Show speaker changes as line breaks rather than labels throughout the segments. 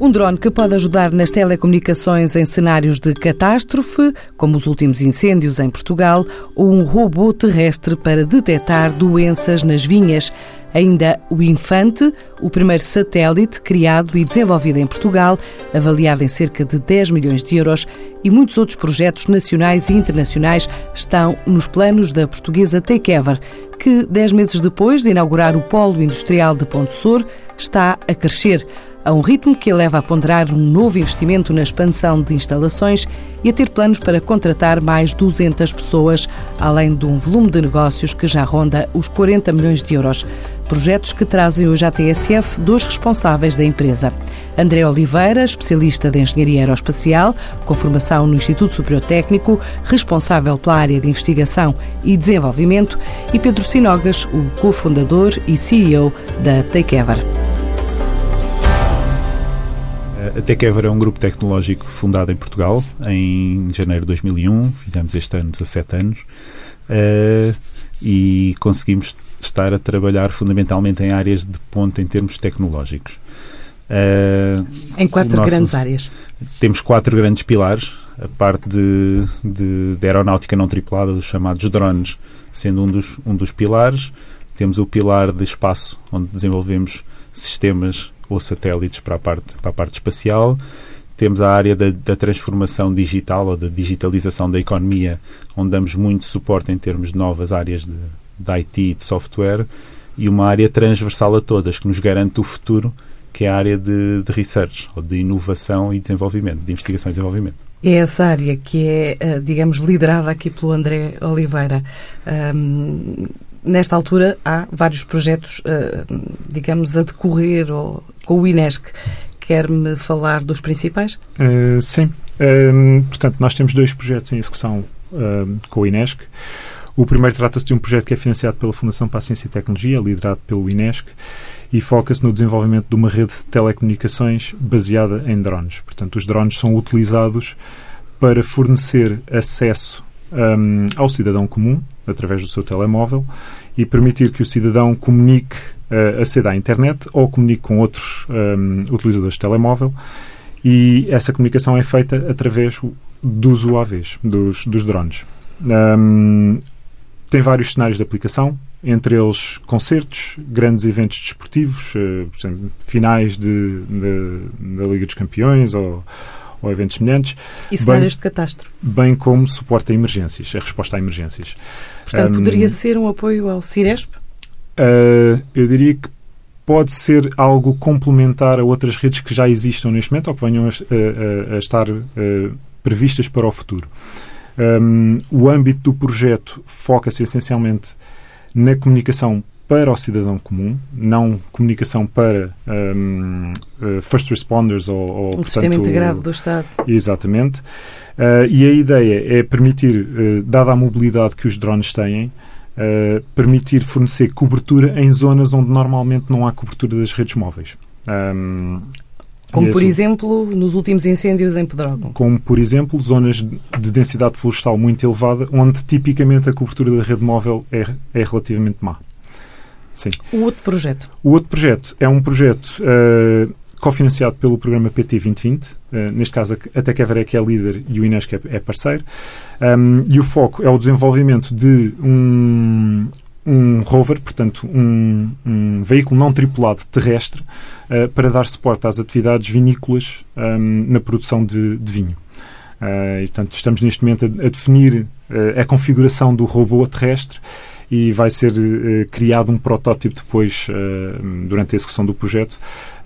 Um drone que pode ajudar nas telecomunicações em cenários de catástrofe, como os últimos incêndios em Portugal, ou um robô terrestre para detectar doenças nas vinhas. Ainda o Infante, o primeiro satélite criado e desenvolvido em Portugal, avaliado em cerca de 10 milhões de euros, e muitos outros projetos nacionais e internacionais estão nos planos da portuguesa Takeover, que, dez meses depois de inaugurar o Polo Industrial de Ponte Sor, está a crescer a um ritmo que a leva a ponderar um novo investimento na expansão de instalações e a ter planos para contratar mais 200 pessoas, além de um volume de negócios que já ronda os 40 milhões de euros. Projetos que trazem hoje à TSF dois responsáveis da empresa. André Oliveira, especialista de Engenharia Aeroespacial, com formação no Instituto Superior Técnico, responsável pela área de investigação e desenvolvimento, e Pedro Sinogas, o cofundador e CEO da Takeover.
A Tekever é um grupo tecnológico fundado em Portugal em janeiro de 2001. Fizemos este ano 17 anos uh, e conseguimos estar a trabalhar fundamentalmente em áreas de ponta em termos tecnológicos.
Uh, em quatro nosso, grandes áreas.
Temos quatro grandes pilares. A parte de, de, de aeronáutica não tripulada, os chamados drones, sendo um dos, um dos pilares. Temos o pilar de espaço, onde desenvolvemos sistemas ou satélites para a parte, para a parte espacial. Temos a área da, da, transformação digital ou da digitalização da economia, onde damos muito suporte em termos de novas áreas de, de IT e de software, e uma área transversal a todas, que nos garante o futuro, que é a área de, de research, ou de inovação e desenvolvimento, de investigação e desenvolvimento.
É essa área que é, eh, digamos, liderada aqui pelo André Oliveira. Um, nesta altura há vários projetos, uh, digamos, a decorrer ou, com o INESC. Quer-me falar dos principais?
Uh, sim. Uh, portanto, nós temos dois projetos em execução com o INESC. O primeiro trata-se de um projeto que é financiado pela Fundação para a Ciência e Tecnologia, liderado pelo INESC, e foca-se no desenvolvimento de uma rede de telecomunicações baseada em drones. Portanto, os drones são utilizados para fornecer acesso um, ao cidadão comum através do seu telemóvel e permitir que o cidadão comunique, uh, aceda à internet ou comunique com outros um, utilizadores de telemóvel e essa comunicação é feita através dos UAVs, dos, dos drones. Um, tem vários cenários de aplicação, entre eles concertos, grandes eventos desportivos, uh, exemplo, finais de, de, da Liga dos Campeões ou ou eventos semelhantes.
E cenários bem, de catástrofe.
Bem como suporte a emergências, a resposta a emergências.
Portanto, um, poderia ser um apoio ao Ciresp?
Uh, eu diria que pode ser algo complementar a outras redes que já existam neste momento ou que venham a, a, a estar uh, previstas para o futuro. Um, o âmbito do projeto foca-se essencialmente na comunicação para o cidadão comum, não comunicação para um, uh, first responders ou, ou
um
portanto,
sistema integrado do Estado.
Exatamente. Uh, e a ideia é permitir, uh, dada a mobilidade que os drones têm, uh, permitir fornecer cobertura em zonas onde normalmente não há cobertura das redes móveis. Um,
como, por exemplo, nos últimos incêndios em Pedrógão.
Como, por exemplo, zonas de densidade florestal muito elevada, onde tipicamente a cobertura da rede móvel é, é relativamente má.
Sim. O outro projeto?
O outro projeto é um projeto uh, cofinanciado pelo programa PT 2020. Uh, neste caso, a Tecavarec é líder e o Inesc é, é parceiro. Um, e o foco é o desenvolvimento de um, um rover, portanto, um, um, veículo não tripulado terrestre, uh, para dar suporte às atividades vinícolas um, na produção de, de vinho. Uh, e, portanto, estamos neste momento a, a definir uh, a configuração do robô terrestre e vai ser uh, criado um protótipo depois, uh, durante a execução do projeto,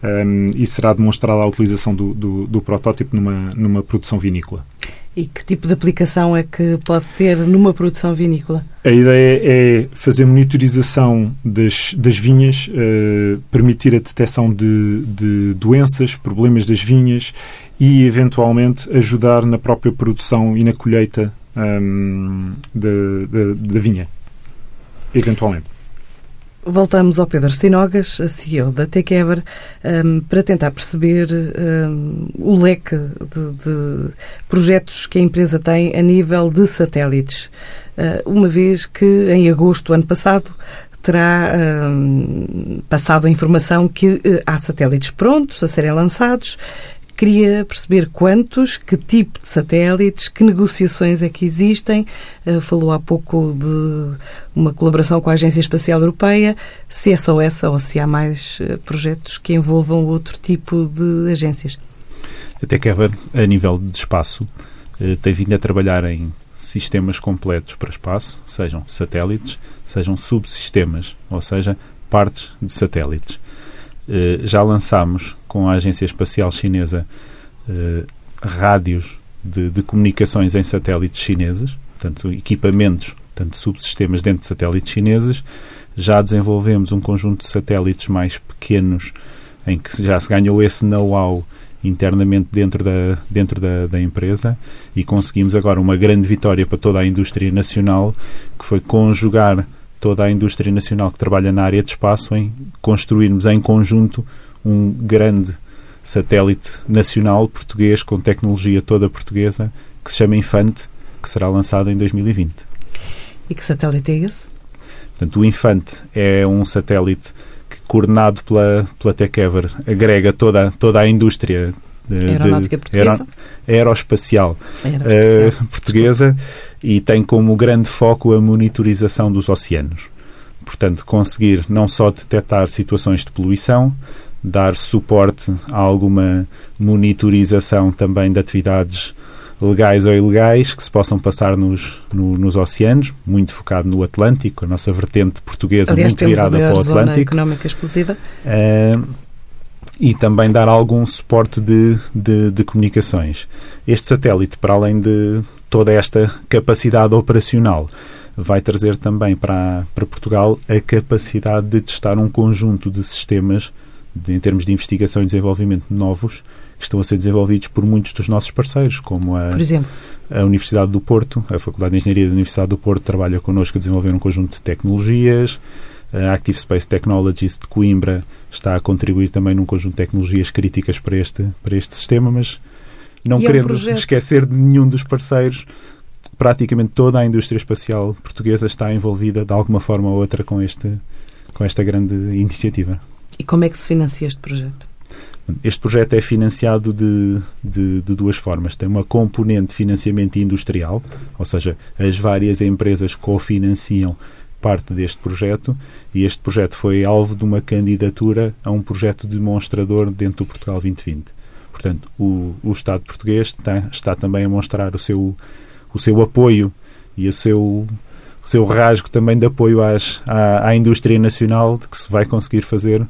um, eh, e será demonstrada a utilização do, do, do, protótipo numa, numa produção vinícola.
E que tipo de aplicação é que pode ter numa produção vinícola?
A ideia é fazer monitorização das, das vinhas, uh, permitir a detecção de, de doenças, problemas das vinhas e, eventualmente, ajudar na própria produção e na colheita um, da vinha eventualmente.
Voltamos ao Pedro Sinogas, CEO da Tekever, um, para tentar perceber um, o leque de, de, projetos que a empresa tem a nível de satélites. Uh, uma vez que, em agosto do ano passado, terá hum, passado a informação que eh, há satélites prontos a serem lançados. Queria perceber quantos, que tipo de satélites, que negociações é que existem. Uh, falou há pouco de uma colaboração com a Agência Espacial Europeia. Se é só essa ou se há mais uh, projetos que envolvam outro tipo de agências?
Até que a nível de espaço, uh, tem vindo a trabalhar em sistemas completos para espaço, sejam satélites, sejam subsistemas, ou seja, partes de satélites. Eh, já lançámos com a Agência Espacial Chinesa eh, rádios de, de, comunicações em satélites chineses, portanto, equipamentos, portanto, subsistemas dentro de satélites chineses. Já desenvolvemos um conjunto de satélites mais pequenos em que já se ganhou esse know-how internamente dentro da, dentro da, da, empresa e conseguimos agora uma grande vitória para toda a indústria nacional, que foi conjugar toda a indústria nacional que trabalha na área de espaço em construirmos em conjunto um grande satélite nacional português com tecnologia toda portuguesa que se chama Infante, que será lançado em 2020.
E que satélite é esse?
Portanto, o Infante é um satélite que, coordenado pela, pela TechEver, agrega toda, toda a indústria
aeronáutica de, portuguesa?
aeroespacial, uh, portuguesa e tem como grande foco a monitorização dos oceanos. Portanto, conseguir não só detectar situações de poluição, dar suporte a alguma monitorização também de atividades legais ou ilegais que se possam passar nos, no, nos oceanos, muito focado no Atlântico, a nossa vertente portuguesa
Aliás,
muito virada para o Atlântico. Zona
económica exclusiva.
Uh, e também dar algum suporte de, de, de, comunicações. Este satélite, para além de toda esta capacidade operacional, vai trazer também para, para Portugal a capacidade de testar um conjunto de sistemas de, em termos de investigação e desenvolvimento novos que estão a ser desenvolvidos por muitos dos nossos parceiros, como a,
por exemplo?
a Universidade do Porto, a Faculdade de Engenharia da Universidade do Porto trabalha connosco a desenvolver um conjunto de tecnologias, a Active Space Technologies de Coimbra está a contribuir também num conjunto de tecnologias críticas para este, para este sistema, mas não e querendo é um esquecer de nenhum dos parceiros, praticamente toda a indústria espacial portuguesa está envolvida de alguma forma ou outra com, este, com esta grande iniciativa.
E como é que se financia este projeto?
Este projeto é financiado de, de, de, duas formas. Tem uma componente de financiamento industrial, ou seja, as várias empresas cofinanciam parte deste projeto e este projeto foi alvo de uma candidatura a um projeto demonstrador dentro do Portugal 2020. Portanto, o, o Estado português está, está também a mostrar o seu, o seu apoio e o seu, o seu rasgo também de apoio às, à, à indústria nacional de que se vai conseguir fazer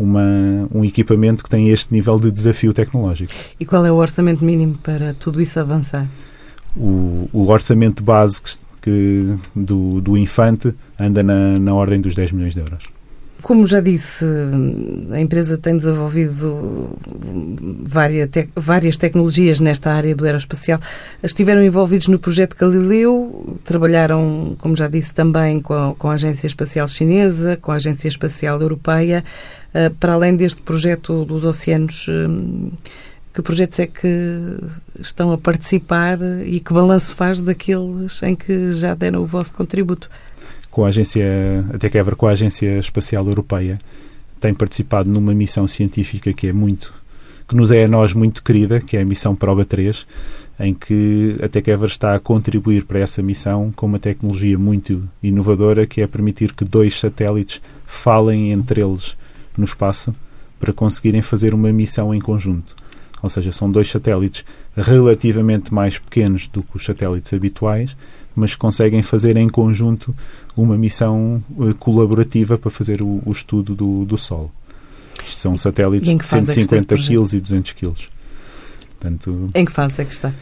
uma, um equipamento que tem este nível de desafio tecnológico.
E qual é o orçamento mínimo para tudo isso avançar?
O, o orçamento base que, que do, do infante anda na, na ordem dos 10 milhões de euros.
Como já disse, a empresa tem desenvolvido várias, te várias tecnologias nesta área do aeroespacial. Estiveram envolvidos no projeto Galileu, trabalharam, como já disse, também com a, com a Agência Espacial Chinesa, com a Agência Espacial Europeia. Uh, para além deste projeto dos oceanos, uh, que projetos é que estão a participar e que balanço faz daqueles em que já deram o vosso contributo?
Com a agência, até que com a Agência Espacial Europeia, tem participado numa missão científica que é muito, que nos é a nós muito querida, que é a missão Proba 3, em que a TechEver está a contribuir para essa missão com uma tecnologia muito inovadora que é permitir que dois satélites falem entre eles no espaço para conseguirem fazer uma missão em conjunto ou seja, são dois satélites relativamente mais pequenos do que os satélites habituais, mas conseguem fazer em conjunto uma missão uh, colaborativa para fazer o, o estudo do, do Sol. São satélites de 150 kg e 200 kg.
Portanto, em que fase é que está?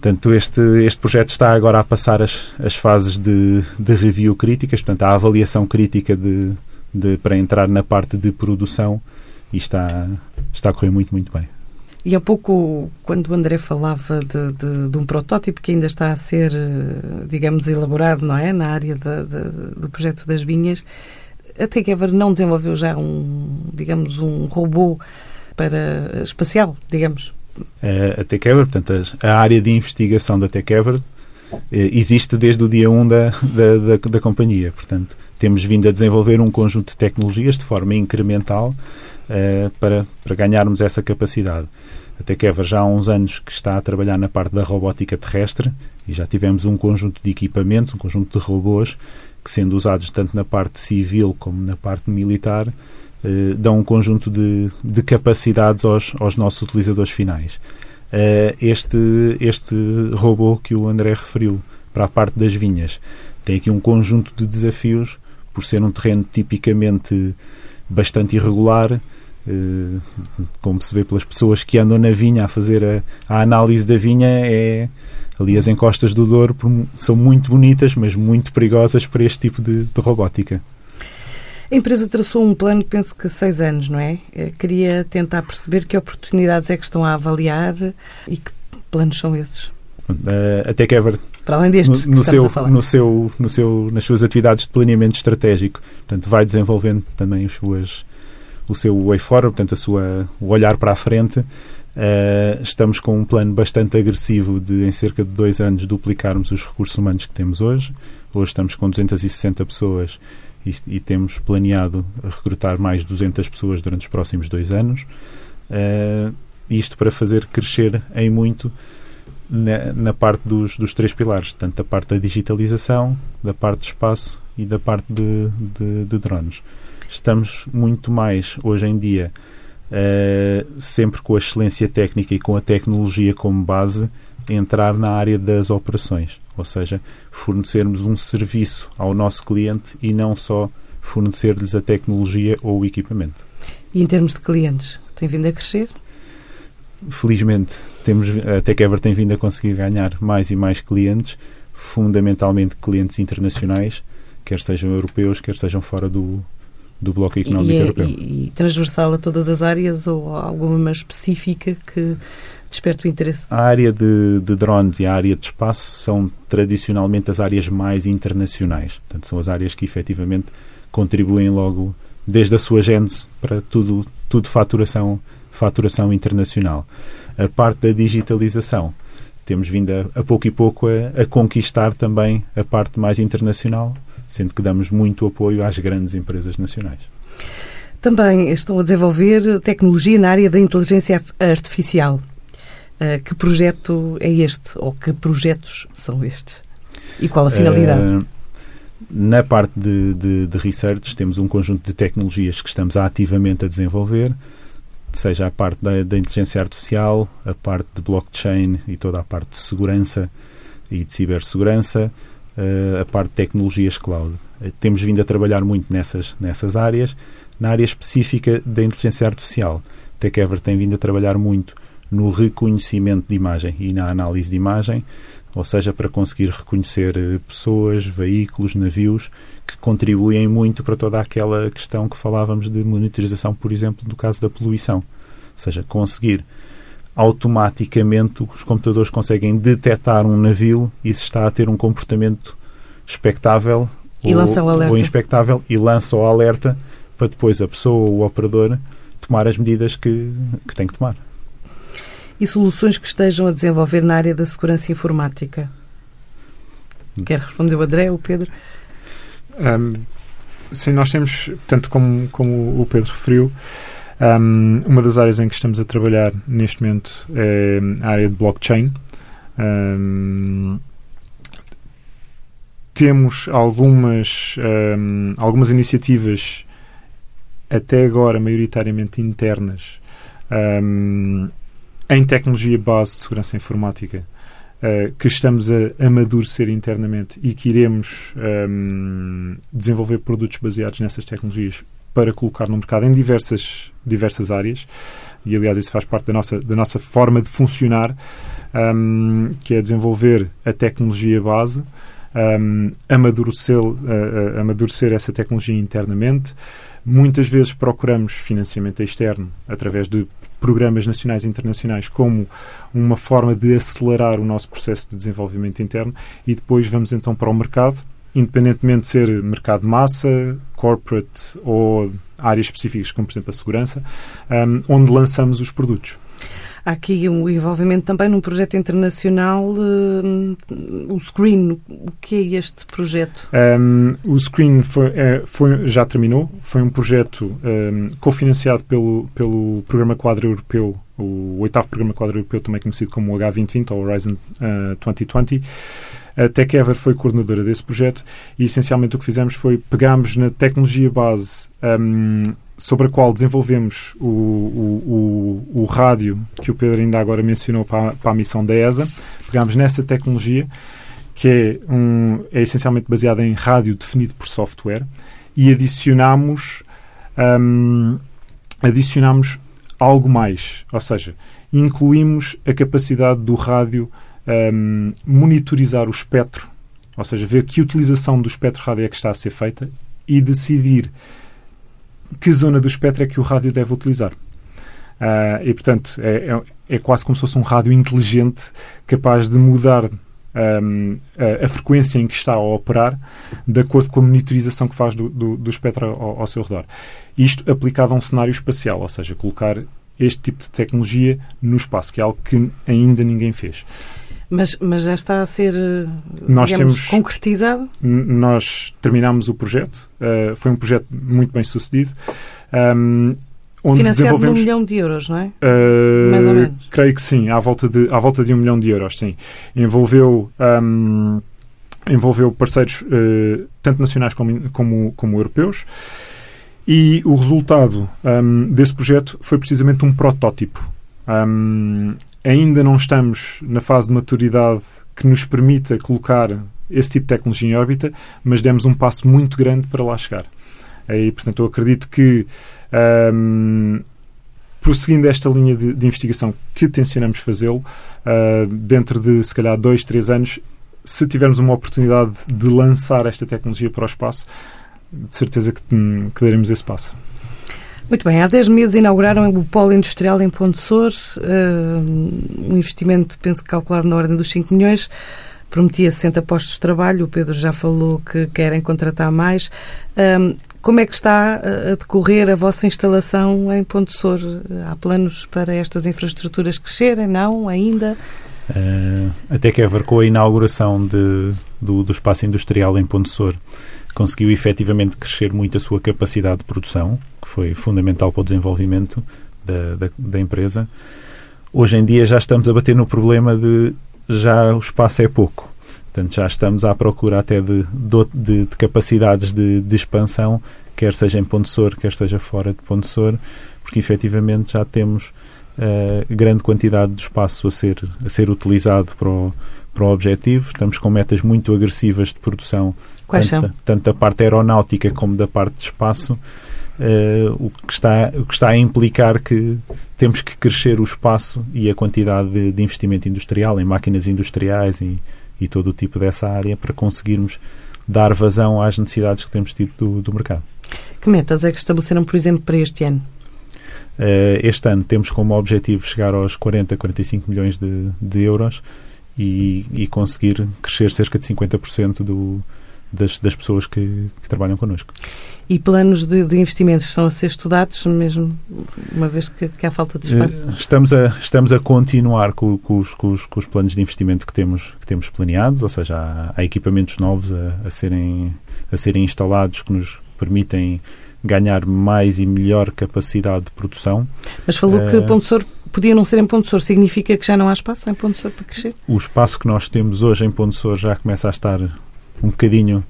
Portanto, este, este projeto está agora a passar as, as fases de, de review críticas, portanto, a avaliação crítica de, de, para entrar na parte de produção e está, está a correr muito, muito bem.
E há pouco, quando o André falava de, de, de, um protótipo que ainda está a ser, digamos, elaborado, não é? Na área do projeto das vinhas, a Tekever não desenvolveu já um, digamos, um robô para espacial, digamos?
A Tekever, portanto, a área de investigação da Tekever eh, existe desde o dia 1 da, da, da, da companhia. Portanto, temos vindo a desenvolver um conjunto de tecnologias de forma incremental uh, para, para ganharmos essa capacidade. A Tekever já há uns anos que está a trabalhar na parte da robótica terrestre e já tivemos um conjunto de equipamentos, um conjunto de robôs que, sendo usados tanto na parte civil como na parte militar, eh, dão um conjunto de, de capacidades aos, aos nossos utilizadores finais. Eh, este, este robô que o André referiu para a parte das vinhas tem aqui um conjunto de desafios por ser um terreno tipicamente bastante irregular, como se vê pelas pessoas que andam na vinha a fazer a, a análise da vinha, é ali as encostas do Douro são muito bonitas, mas muito perigosas para este tipo de, de robótica.
A empresa traçou um plano, penso que seis anos, não é? Eh, queria tentar perceber que oportunidades é que estão a avaliar e que planos são esses.
Uh, a TechEver
para além destes no, no
seu, no seu, no seu, nas suas atividades de planeamento estratégico, portanto, vai desenvolvendo também as suas, o seu way forward, portanto, a sua, o olhar para a frente. Uh, estamos com um plano bastante agressivo de, em cerca de dois anos, duplicarmos os recursos humanos que temos hoje. Hoje estamos com 260 pessoas e, e, temos planeado recrutar mais 200 pessoas durante os próximos dois anos. Uh, isto para fazer crescer em muito na, na parte dos, dos, três pilares, tanto da parte da digitalização, da parte de espaço e da parte de, de, de drones. Estamos muito mais, hoje em dia, uh, sempre com a excelência técnica e com a tecnologia como base, entrar na área das operações, ou seja, fornecermos um serviço ao nosso cliente e não só fornecer-lhes a tecnologia ou o equipamento.
E em termos de clientes, tem vindo a crescer?
Felizmente, temos, a TechEver tem vindo a conseguir ganhar mais e mais clientes, fundamentalmente clientes internacionais, quer sejam europeus, quer sejam fora do, do Bloco Económico
e,
é, Europeu.
E, e transversal a todas as áreas ou alguma específica que desperta o interesse?
A área de, de, drones e a área de espaço são tradicionalmente as áreas mais internacionais. Portanto, são as áreas que efetivamente contribuem logo desde a sua gênese para tudo, tudo faturação, faturação internacional. A parte da digitalização temos vindo a, a pouco e pouco a, a conquistar também a parte mais internacional, sendo que damos muito apoio às grandes empresas nacionais.
Também estão a desenvolver tecnologia na área da inteligência artificial. Uh, que projeto é este? Ou que projetos são estes? E qual a finalidade? Uh,
na parte de, de, de, research, temos um conjunto de tecnologias que estamos ativamente a desenvolver, seja a parte da, da inteligência artificial, a parte de blockchain e toda a parte de segurança e de cibersegurança, a parte de tecnologias cloud. temos vindo a trabalhar muito nessas, nessas áreas. Na área específica da inteligência artificial, TechEver tem vindo a trabalhar muito no reconhecimento de imagem e na análise de imagem, ou seja, para conseguir reconhecer eh, pessoas, veículos, navios que contribuem muito para toda aquela questão que falávamos de monitorização, por exemplo, do caso da poluição. Ou seja, conseguir automaticamente os computadores conseguem detectar um navio e se está a ter um comportamento expectável
e ou,
ou inspectável e lança o alerta para depois a pessoa ou o operador tomar as medidas que, que tem que tomar
e soluções que estejam a desenvolver na área da segurança informática? Quer responder o André ou o Pedro?
Um, sim, nós temos, tanto como, como o Pedro referiu, um, uma das áreas em que estamos a trabalhar neste momento é a área de blockchain. Um, temos algumas, um, algumas iniciativas, até agora maioritariamente internas, em tecnologia base de segurança informática uh, que estamos a amadurecer internamente e que iremos desenvolver produtos baseados nessas tecnologias para colocar no mercado em diversas, diversas áreas. E, aliás, isso faz parte da nossa, da nossa forma de funcionar, um, que é desenvolver a tecnologia base, um, amadurecer, uh, uh, amadurecer essa tecnologia internamente. Muitas vezes procuramos financiamento externo através de programas nacionais e internacionais como uma forma de acelerar o nosso processo de desenvolvimento interno e depois vamos então para o mercado, independentemente de ser mercado massa, corporate ou áreas específicas, como por exemplo a segurança, um, onde lançamos os produtos.
Há aqui um envolvimento também num projeto internacional, uh, o Screen. O que é este projeto?
Um, o Screen foi, é, foi, já terminou. Foi um projeto um, cofinanciado pelo, pelo Programa Quadro Europeu, o oitavo Programa Quadro Europeu, também conhecido como o H2020 ou Horizon uh, 2020. A TechEver foi coordenadora desse projeto e essencialmente o que fizemos foi pegámos na tecnologia base um, sobre a qual desenvolvemos o, o, o, o, rádio que o Pedro ainda agora mencionou para, para a missão da ESA. Pegámos nessa tecnologia que é, um, é essencialmente baseada em rádio definido por software e adicionamos um, adicionamos algo mais, ou seja, incluímos a capacidade do rádio um, monitorizar o espectro, ou seja, ver que utilização do espectro rádio é que está a ser feita e decidir que zona do espectro é que o rádio deve utilizar. Uh, e, portanto, é, é, é, quase como se fosse um rádio inteligente capaz de mudar um, a, a, frequência em que está a operar de acordo com a monitorização que faz do, do, do espectro ao, ao, seu redor. Isto aplicado a um cenário espacial, ou seja, colocar este tipo de tecnologia no espaço, que é algo que ainda ninguém fez.
Mas, mas já está a ser nós digamos, temos, concretizado?
Nós terminamos o projeto. Uh, foi um projeto muito bem sucedido. Um,
onde Financiado desenvolvemos... de um milhão de euros, não é?
Uh. Creio que sim, à volta de, à volta de um milhão de euros, sim. Envolveu... Um, envolveu parceiros uh, tanto nacionais como, como, como europeus e o resultado um, desse projeto foi precisamente um protótipo. Um, ainda não estamos na fase de maturidade que nos permita colocar esse tipo de tecnologia em órbita, mas demos um passo muito grande para lá chegar. E, portanto, eu acredito que, um, prosseguindo esta linha de, de investigação que tencionamos fazê-lo, uh, dentro de, se calhar, dois, três anos, se tivermos uma oportunidade de lançar esta tecnologia para o espaço, de certeza que, que daremos esse passo.
Muito bem, há 10 meses inauguraram o polo industrial em Ponte Sor, uh, um investimento, penso calculado na ordem dos 5 milhões, prometia 60 postos de trabalho, o Pedro já falou que querem contratar mais. Uh, como é que está a decorrer a vossa instalação em Ponte Sor? Há planos para estas infraestruturas crescerem? Não? Ainda?
Uh, até que com a inauguração de, do, do espaço industrial em Ponte Sor, conseguiu efetivamente crescer muito a sua capacidade de produção, que foi fundamental para o desenvolvimento da, da, da empresa. Hoje em dia já estamos a bater no problema de já o espaço é pouco. Portanto, já estamos à procura até de, de, de capacidades de, de, expansão, quer seja em Ponte Sor, quer seja fora de Ponte Sor, porque efetivamente já temos uh, grande quantidade de espaço a ser, a ser utilizado para o, para o objetivo. Estamos com metas muito agressivas de produção
Quais
tanto,
são?
tanto da parte aeronáutica como da parte de espaço, uh, o, que está, o que está a implicar que temos que crescer o espaço e a quantidade de, de investimento industrial em máquinas industriais e, e, todo o tipo dessa área para conseguirmos dar vazão às necessidades que temos tido do, do mercado.
Que metas é que estabeleceram, por exemplo, para este ano?
Uh, este ano temos como objetivo chegar aos 40, 45 milhões de, de euros e, e, conseguir crescer cerca de 50% do, das, das pessoas que, que, trabalham connosco.
E planos de, de, investimentos estão a ser estudados, mesmo uma vez que, que há falta de espaço? Eh,
estamos a, estamos a continuar com, com, os, com, os, com os planos de investimento que temos, que temos planeados, ou seja, há, há equipamentos novos a, a, serem, a serem instalados que nos permitem ganhar mais e melhor capacidade de produção.
Mas falou que Ponte Sor podia não ser em Ponte Sor, significa que já não há espaço em Ponte Sor para crescer?
O espaço que nós temos hoje em Ponte Sor já começa a estar um bocadinho,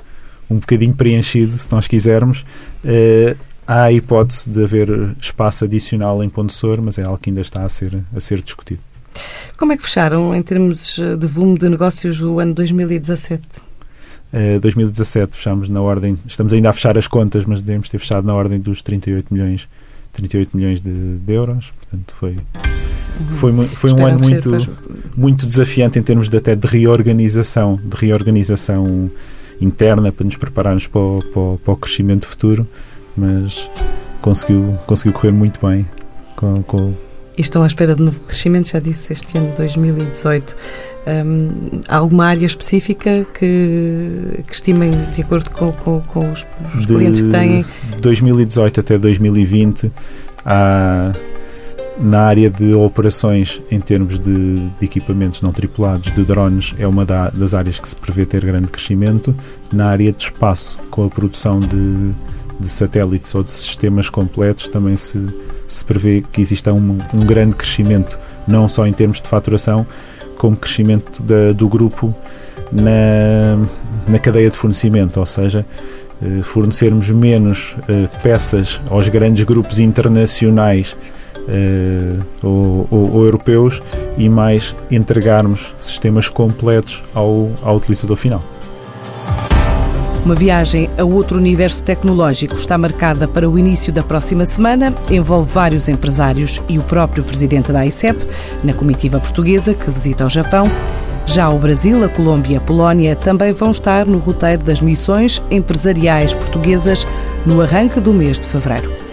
um bocadinho preenchido, se nós quisermos. Uh, há a hipótese de haver espaço adicional em Ponte Sor, mas é algo que ainda está a ser, a ser discutido.
Como é que fecharam, em termos de volume de negócios, o ano 2017?
Uh, 2017 fechamos na ordem, estamos ainda a fechar as contas, mas devemos ter fechado na ordem dos 38 milhões, 38 milhões de, de euros, portanto foi foi, foi um ano muito, muito desafiante em termos de, até de reorganização, de reorganização interna para nos prepararmos para o, para o, para o crescimento futuro, mas conseguiu, conseguiu correr muito bem com, com
e estão à espera de novo crescimento, já disse, este ano de 2018. Um, há alguma área específica que, que estimem, de acordo com, com, com os, os clientes que têm?
De 2018 até 2020 há Na área de operações, em termos de, de equipamentos não tripulados, de drones, é uma da, das áreas que se prevê ter grande crescimento. Na área de espaço, com a produção de, de satélites ou de sistemas completos, também se, se prevê que exista um, um grande crescimento, não só em termos de faturação, como crescimento da, do grupo na, na cadeia de fornecimento, ou seja, eh, fornecermos menos eh, peças aos grandes grupos internacionais ou, ou, ou, europeus e mais entregarmos sistemas completos ao, ao utilizador final.
Uma viagem a outro universo tecnológico está marcada para o início da próxima semana. Envolve vários empresários e o próprio presidente da ICEP, na comitiva portuguesa que visita o Japão. Já o Brasil, a Colômbia e a Polónia também vão estar no roteiro das missões empresariais portuguesas no arranque do mês de fevereiro.